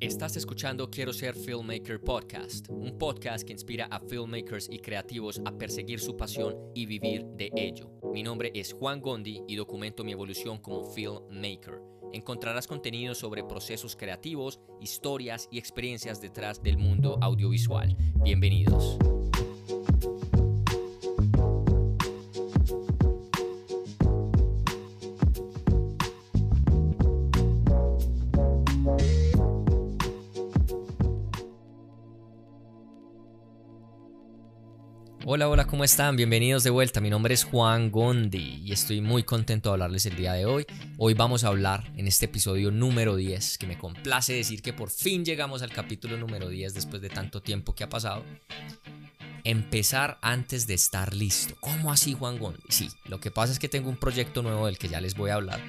Estás escuchando Quiero ser Filmmaker Podcast, un podcast que inspira a filmmakers y creativos a perseguir su pasión y vivir de ello. Mi nombre es Juan Gondi y documento mi evolución como filmmaker. Encontrarás contenido sobre procesos creativos, historias y experiencias detrás del mundo audiovisual. Bienvenidos. Hola, hola, ¿cómo están? Bienvenidos de vuelta. Mi nombre es Juan Gondi y estoy muy contento de hablarles el día de hoy. Hoy vamos a hablar en este episodio número 10, que me complace decir que por fin llegamos al capítulo número 10 después de tanto tiempo que ha pasado. Empezar antes de estar listo. ¿Cómo así, Juan Gondi? Sí, lo que pasa es que tengo un proyecto nuevo del que ya les voy a hablar,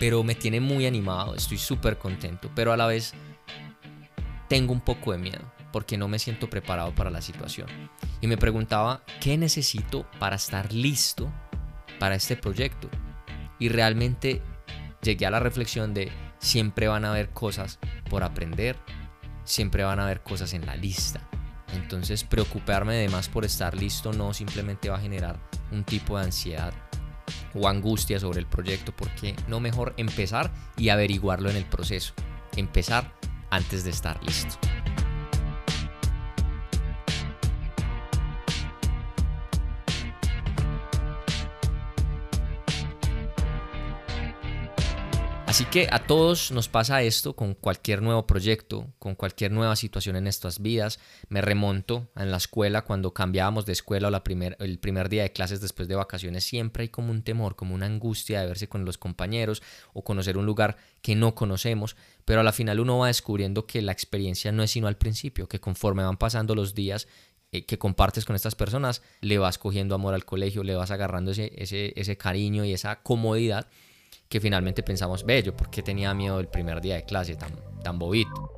pero me tiene muy animado, estoy súper contento, pero a la vez tengo un poco de miedo porque no me siento preparado para la situación. Y me preguntaba, ¿qué necesito para estar listo para este proyecto? Y realmente llegué a la reflexión de siempre van a haber cosas por aprender, siempre van a haber cosas en la lista. Entonces preocuparme de más por estar listo no simplemente va a generar un tipo de ansiedad o angustia sobre el proyecto, porque no mejor empezar y averiguarlo en el proceso. Empezar antes de estar listo. Así que a todos nos pasa esto con cualquier nuevo proyecto, con cualquier nueva situación en nuestras vidas. Me remonto en la escuela cuando cambiábamos de escuela o el primer día de clases después de vacaciones, siempre hay como un temor, como una angustia de verse con los compañeros o conocer un lugar que no conocemos, pero a la final uno va descubriendo que la experiencia no es sino al principio, que conforme van pasando los días eh, que compartes con estas personas, le vas cogiendo amor al colegio, le vas agarrando ese cariño y esa comodidad que finalmente pensamos, bello, porque tenía miedo el primer día de clase tan, tan bobito?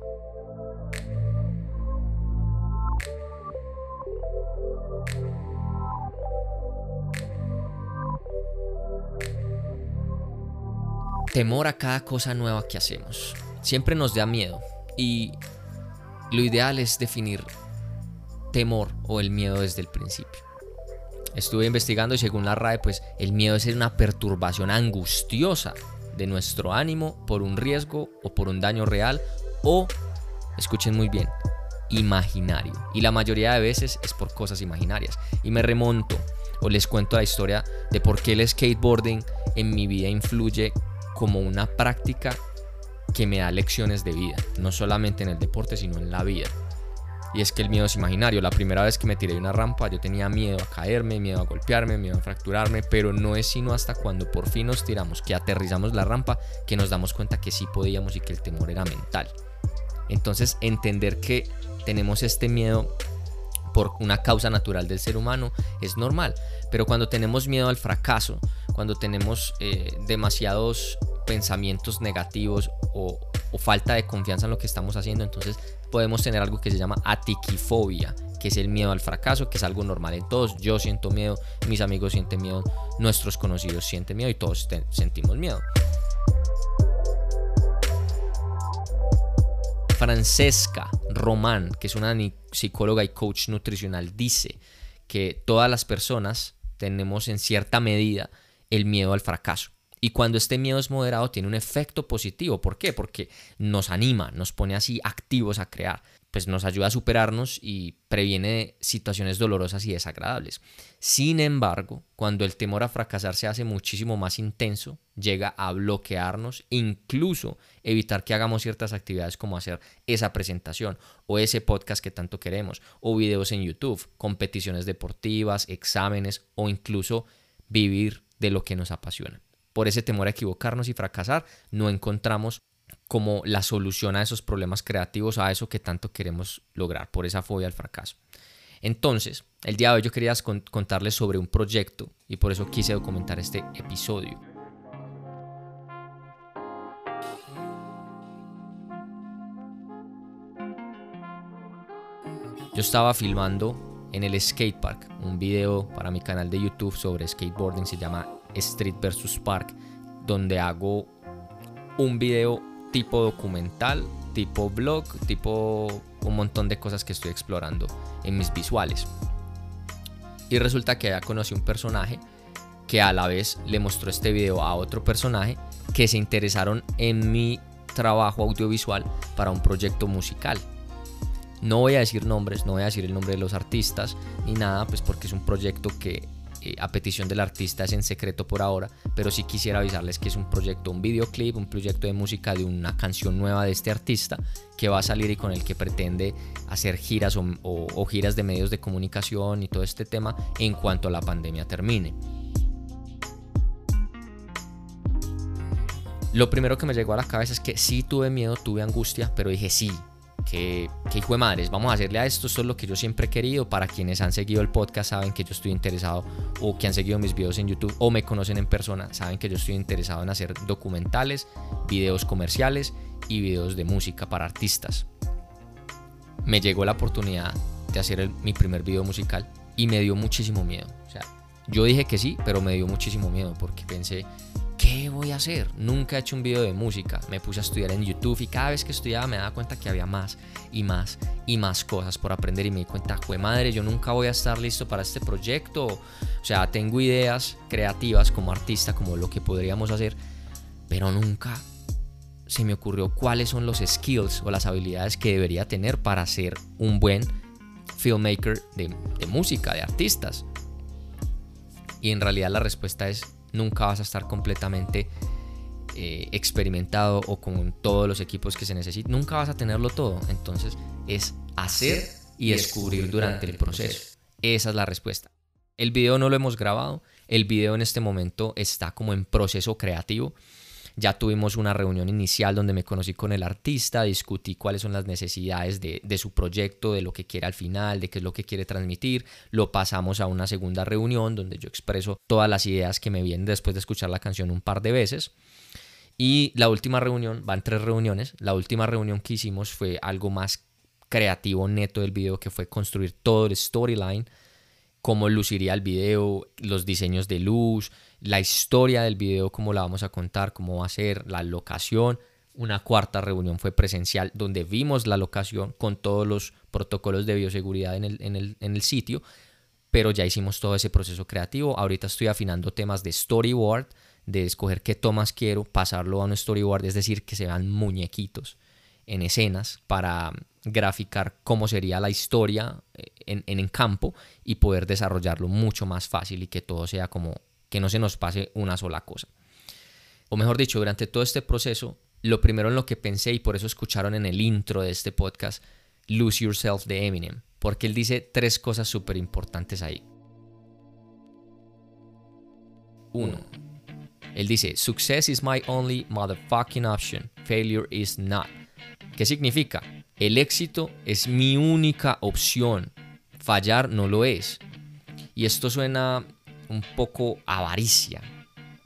Temor a cada cosa nueva que hacemos. Siempre nos da miedo y lo ideal es definir temor o el miedo desde el principio. Estuve investigando y según la RAE, pues el miedo es una perturbación angustiosa de nuestro ánimo por un riesgo o por un daño real o, escuchen muy bien, imaginario. Y la mayoría de veces es por cosas imaginarias. Y me remonto o les cuento la historia de por qué el skateboarding en mi vida influye como una práctica que me da lecciones de vida, no solamente en el deporte, sino en la vida. Y es que el miedo es imaginario. La primera vez que me tiré de una rampa yo tenía miedo a caerme, miedo a golpearme, miedo a fracturarme, pero no es sino hasta cuando por fin nos tiramos, que aterrizamos la rampa, que nos damos cuenta que sí podíamos y que el temor era mental. Entonces entender que tenemos este miedo por una causa natural del ser humano es normal, pero cuando tenemos miedo al fracaso, cuando tenemos eh, demasiados pensamientos negativos o, o falta de confianza en lo que estamos haciendo, entonces podemos tener algo que se llama atiquifobia, que es el miedo al fracaso, que es algo normal en todos. Yo siento miedo, mis amigos sienten miedo, nuestros conocidos sienten miedo y todos sentimos miedo. Francesca Román, que es una psicóloga y coach nutricional, dice que todas las personas tenemos en cierta medida el miedo al fracaso. Y cuando este miedo es moderado tiene un efecto positivo. ¿Por qué? Porque nos anima, nos pone así activos a crear, pues nos ayuda a superarnos y previene situaciones dolorosas y desagradables. Sin embargo, cuando el temor a fracasar se hace muchísimo más intenso, llega a bloquearnos, incluso evitar que hagamos ciertas actividades como hacer esa presentación o ese podcast que tanto queremos, o videos en YouTube, competiciones deportivas, exámenes o incluso vivir de lo que nos apasiona por ese temor a equivocarnos y fracasar, no encontramos como la solución a esos problemas creativos, a eso que tanto queremos lograr, por esa fobia al fracaso. Entonces, el día de hoy yo quería contarles sobre un proyecto y por eso quise documentar este episodio. Yo estaba filmando en el skatepark un video para mi canal de YouTube sobre skateboarding, se llama Street vs. Park, donde hago un video tipo documental tipo blog, tipo un montón de cosas que estoy explorando en mis visuales. Y resulta que ya conocí un personaje que a la vez le mostró este video a otro personaje que se interesaron en mi trabajo audiovisual para un proyecto musical. No voy a decir nombres, no voy a decir el nombre de los artistas ni nada, pues porque es un proyecto que eh, a petición del artista es en secreto por ahora, pero sí quisiera avisarles que es un proyecto, un videoclip, un proyecto de música de una canción nueva de este artista que va a salir y con el que pretende hacer giras o, giras de medios de comunicación y todo este tema en cuanto la pandemia termine. Lo primero que me llegó a la cabeza es que sí tuve miedo, tuve angustia, pero dije sí, que, hijo de madres, vamos a hacerle a esto, esto es lo que yo siempre he querido. Para quienes han seguido el podcast saben que yo estoy interesado o que han seguido mis videos en YouTube o me conocen en persona, saben que yo estoy interesado en hacer documentales, videos comerciales y videos de música para artistas. Me llegó la oportunidad de hacer mi primer video musical y me dio muchísimo miedo. O sea, yo dije que sí, pero me dio muchísimo miedo porque pensé, ¿qué voy a hacer? Nunca he hecho un video de música. Me puse a estudiar en YouTube y cada vez que estudiaba me daba cuenta que había más y más y más cosas por aprender y me di cuenta, fue madre, yo nunca voy a estar listo para este proyecto. O sea, tengo ideas creativas como artista, como lo que podríamos hacer, pero nunca se me ocurrió cuáles son los skills o las habilidades que debería tener para ser un buen filmmaker de, de música, de artistas. Y en realidad la respuesta es nunca vas a estar completamente eh, experimentado o con todos los equipos que se necesitan. Nunca vas a tenerlo todo. Entonces es hacer y descubrir durante el proceso. Esa es la respuesta. El video no lo hemos grabado. El video en este momento está como en proceso creativo. Ya tuvimos una reunión inicial donde me conocí con el artista, discutí cuáles son las necesidades de, su proyecto, de lo que quiere al final, de qué es lo que quiere transmitir. Lo pasamos a una segunda reunión donde yo expreso todas las ideas que me vienen después de escuchar la canción un par de veces. Y la última reunión, van tres reuniones, la última reunión que hicimos fue algo más creativo neto del video que fue construir todo el storyline cómo luciría el video, los diseños de luz, la historia del video, cómo la vamos a contar, cómo va a ser, la locación. Una cuarta reunión fue presencial donde vimos la locación con todos los protocolos de bioseguridad en el, en el, en el sitio, pero ya hicimos todo ese proceso creativo. Ahorita estoy afinando temas de storyboard, de escoger qué tomas quiero, pasarlo a un storyboard, es decir, que se vean muñequitos en escenas para graficar cómo sería la historia en, en, campo y poder desarrollarlo mucho más fácil y que todo sea como que no se nos pase una sola cosa. O mejor dicho, durante todo este proceso, lo primero en lo que pensé y por eso escucharon en el intro de este podcast Lose Yourself de Eminem, porque él dice tres cosas súper importantes ahí. Uno, él dice, Success is my only motherfucking option, failure is not. ¿Qué significa? El éxito es mi única opción. Fallar no lo es. Y esto suena un poco avaricia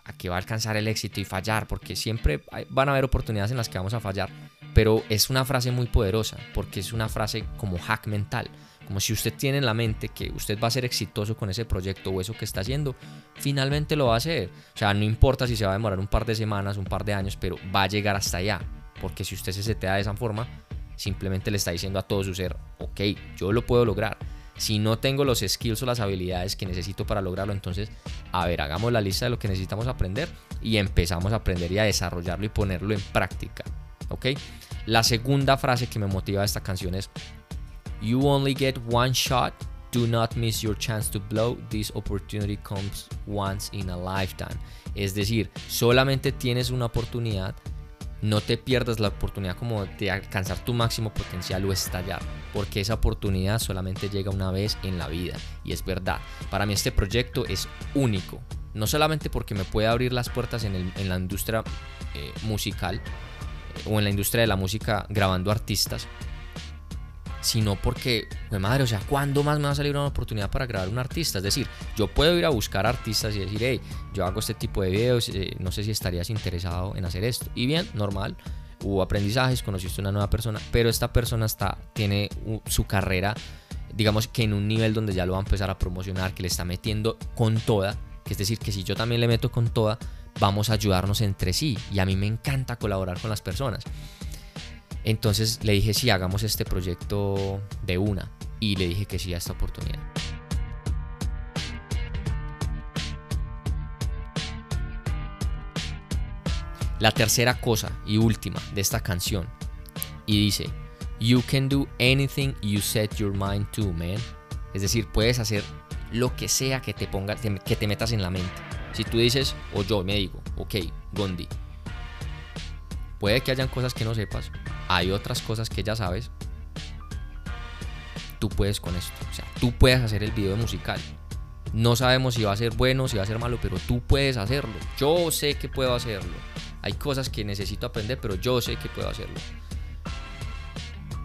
a que va a alcanzar el éxito y fallar, porque siempre van a haber oportunidades en las que vamos a fallar. Pero es una frase muy poderosa, porque es una frase como hack mental. Como si usted tiene en la mente que usted va a ser exitoso con ese proyecto o eso que está haciendo, finalmente lo va a hacer. O sea, no importa si se va a demorar un par de semanas, un par de años, pero va a llegar hasta allá. Porque si usted se setea de esa forma, simplemente le está diciendo a todo su ser, ok, yo lo puedo lograr. Si no tengo los skills o las habilidades que necesito para lograrlo, entonces, a ver, hagamos la lista de lo que necesitamos aprender y empezamos a aprender y a desarrollarlo y ponerlo en práctica. ¿Ok? La segunda frase que me motiva a esta canción es, You only get one shot. Do not miss your chance to blow. This opportunity comes once in a lifetime. Es decir, solamente tienes una oportunidad no te pierdas la oportunidad como de alcanzar tu máximo potencial o estallar, porque esa oportunidad solamente llega una vez en la vida. Y es verdad, para mí este proyecto es único, no solamente porque me puede abrir las puertas en, la industria eh, musical eh, o en la industria de la música grabando artistas, sino porque, de madre, o sea, ¿cuándo más me va a salir una oportunidad para grabar un artista? Es decir, yo puedo ir a buscar artistas y decir, hey, yo hago este tipo de videos, eh, no sé si estarías interesado en hacer esto. Y bien, normal, hubo aprendizajes, conociste una nueva persona, pero esta persona está, tiene su carrera, digamos que en un nivel donde ya lo va a empezar a promocionar, que le está metiendo con toda, que es decir, que si yo también le meto con toda, vamos a ayudarnos entre sí. Y a mí me encanta colaborar con las personas. Entonces le dije, sí, hagamos este proyecto de una. Y le dije que sí a esta oportunidad. La tercera cosa y última de esta canción. Y dice, You can do anything you set your mind to, man. Es decir, puedes hacer lo que sea que te ponga, que te metas en la mente. Si tú dices, o yo me digo, ok, Gondi, puede que hayan cosas que no sepas, hay otras cosas que ya sabes, tú puedes con esto. O sea, tú puedes hacer el video musical. No sabemos si va a ser bueno, si va a ser malo, pero tú puedes hacerlo. Yo sé que puedo hacerlo. Hay cosas que necesito aprender, pero yo sé que puedo hacerlo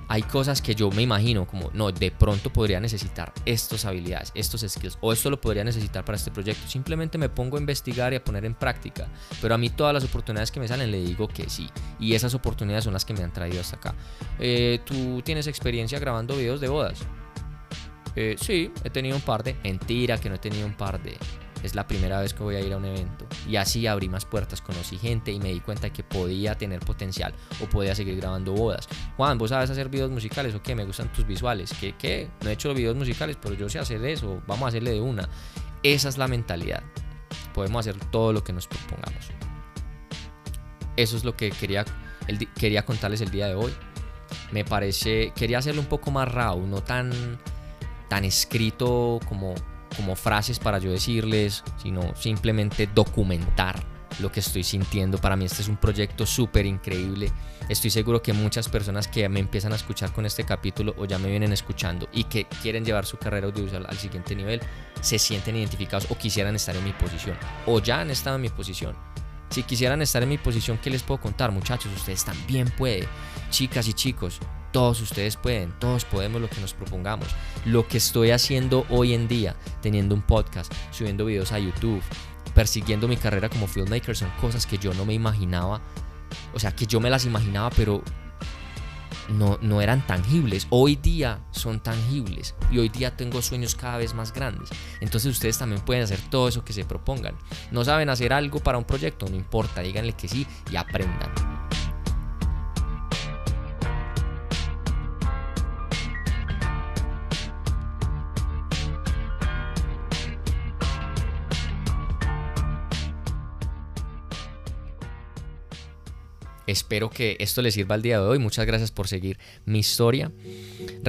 hay cosas que yo me imagino como, no, de pronto podría necesitar estas habilidades, estos skills, o esto lo podría necesitar para este proyecto. Simplemente me pongo a investigar y a poner en práctica. Pero a mí todas las oportunidades que me salen le digo que sí. Y esas oportunidades son las que me han traído hasta acá. Eh, ¿Tú tienes experiencia grabando videos de bodas? Eh, sí, he tenido un par de... Mentira que no he tenido un par de es la primera vez que voy a ir a un evento. Y así abrí más puertas, conocí gente y me di cuenta que podía tener potencial o podía seguir grabando bodas. Juan, ¿vos sabes hacer videos musicales o qué? Me gustan tus visuales. ¿Qué? ¿Qué? No he hecho videos musicales, pero yo sé hacer eso. Vamos a hacerle de una. Esa es la mentalidad. Podemos hacer todo lo que nos propongamos. Eso es lo que quería, quería contarles el día de hoy. Me parece, quería hacerlo un poco más raw, no tan, tan escrito como como frases para yo decirles, sino simplemente documentar lo que estoy sintiendo. Para mí este es un proyecto súper increíble. Estoy seguro que muchas personas que me empiezan a escuchar con este capítulo o ya me vienen escuchando y que quieren llevar su carrera audiovisual al siguiente nivel, se sienten identificados o quisieran estar en mi posición o ya han estado en mi posición. Si quisieran estar en mi posición, ¿qué les puedo contar? Muchachos, ustedes también pueden. Chicas y chicos, todos ustedes pueden, todos podemos lo que nos propongamos. Lo que estoy haciendo hoy en día, teniendo un podcast, subiendo videos a YouTube, persiguiendo mi carrera como filmmaker, son cosas que yo no me imaginaba. O sea, que yo me las imaginaba, pero no, no eran tangibles. Hoy día son tangibles y hoy día tengo sueños cada vez más grandes. Entonces ustedes también pueden hacer todo eso que se propongan. No saben hacer algo para un proyecto, no importa, díganle que sí y aprendan. Espero que esto les sirva al día de hoy. Muchas gracias por seguir mi historia.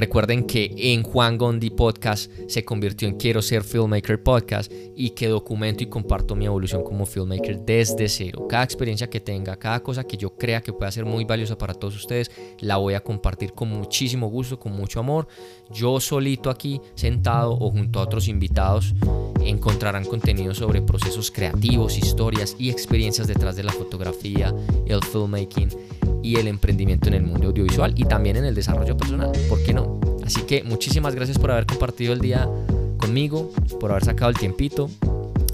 Recuerden que en Juan Gondi Podcast se convirtió en Quiero ser Filmmaker Podcast y que documento y comparto mi evolución como filmmaker desde cero. Cada experiencia que tenga, cada cosa que yo crea que pueda ser muy valiosa para todos ustedes, la voy a compartir con muchísimo gusto, con mucho amor. Yo solito aquí, sentado o junto a otros invitados, encontrarán contenido sobre procesos creativos, historias y experiencias detrás de la fotografía, el filmmaking y el emprendimiento en el mundo audiovisual y también en el desarrollo personal, ¿por qué no? Así que muchísimas gracias por haber compartido el día conmigo, por haber sacado el tiempito.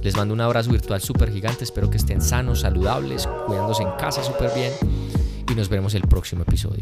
Les mando un abrazo virtual súper gigante, espero que estén sanos, saludables, cuidándose en casa súper bien y nos veremos el próximo episodio.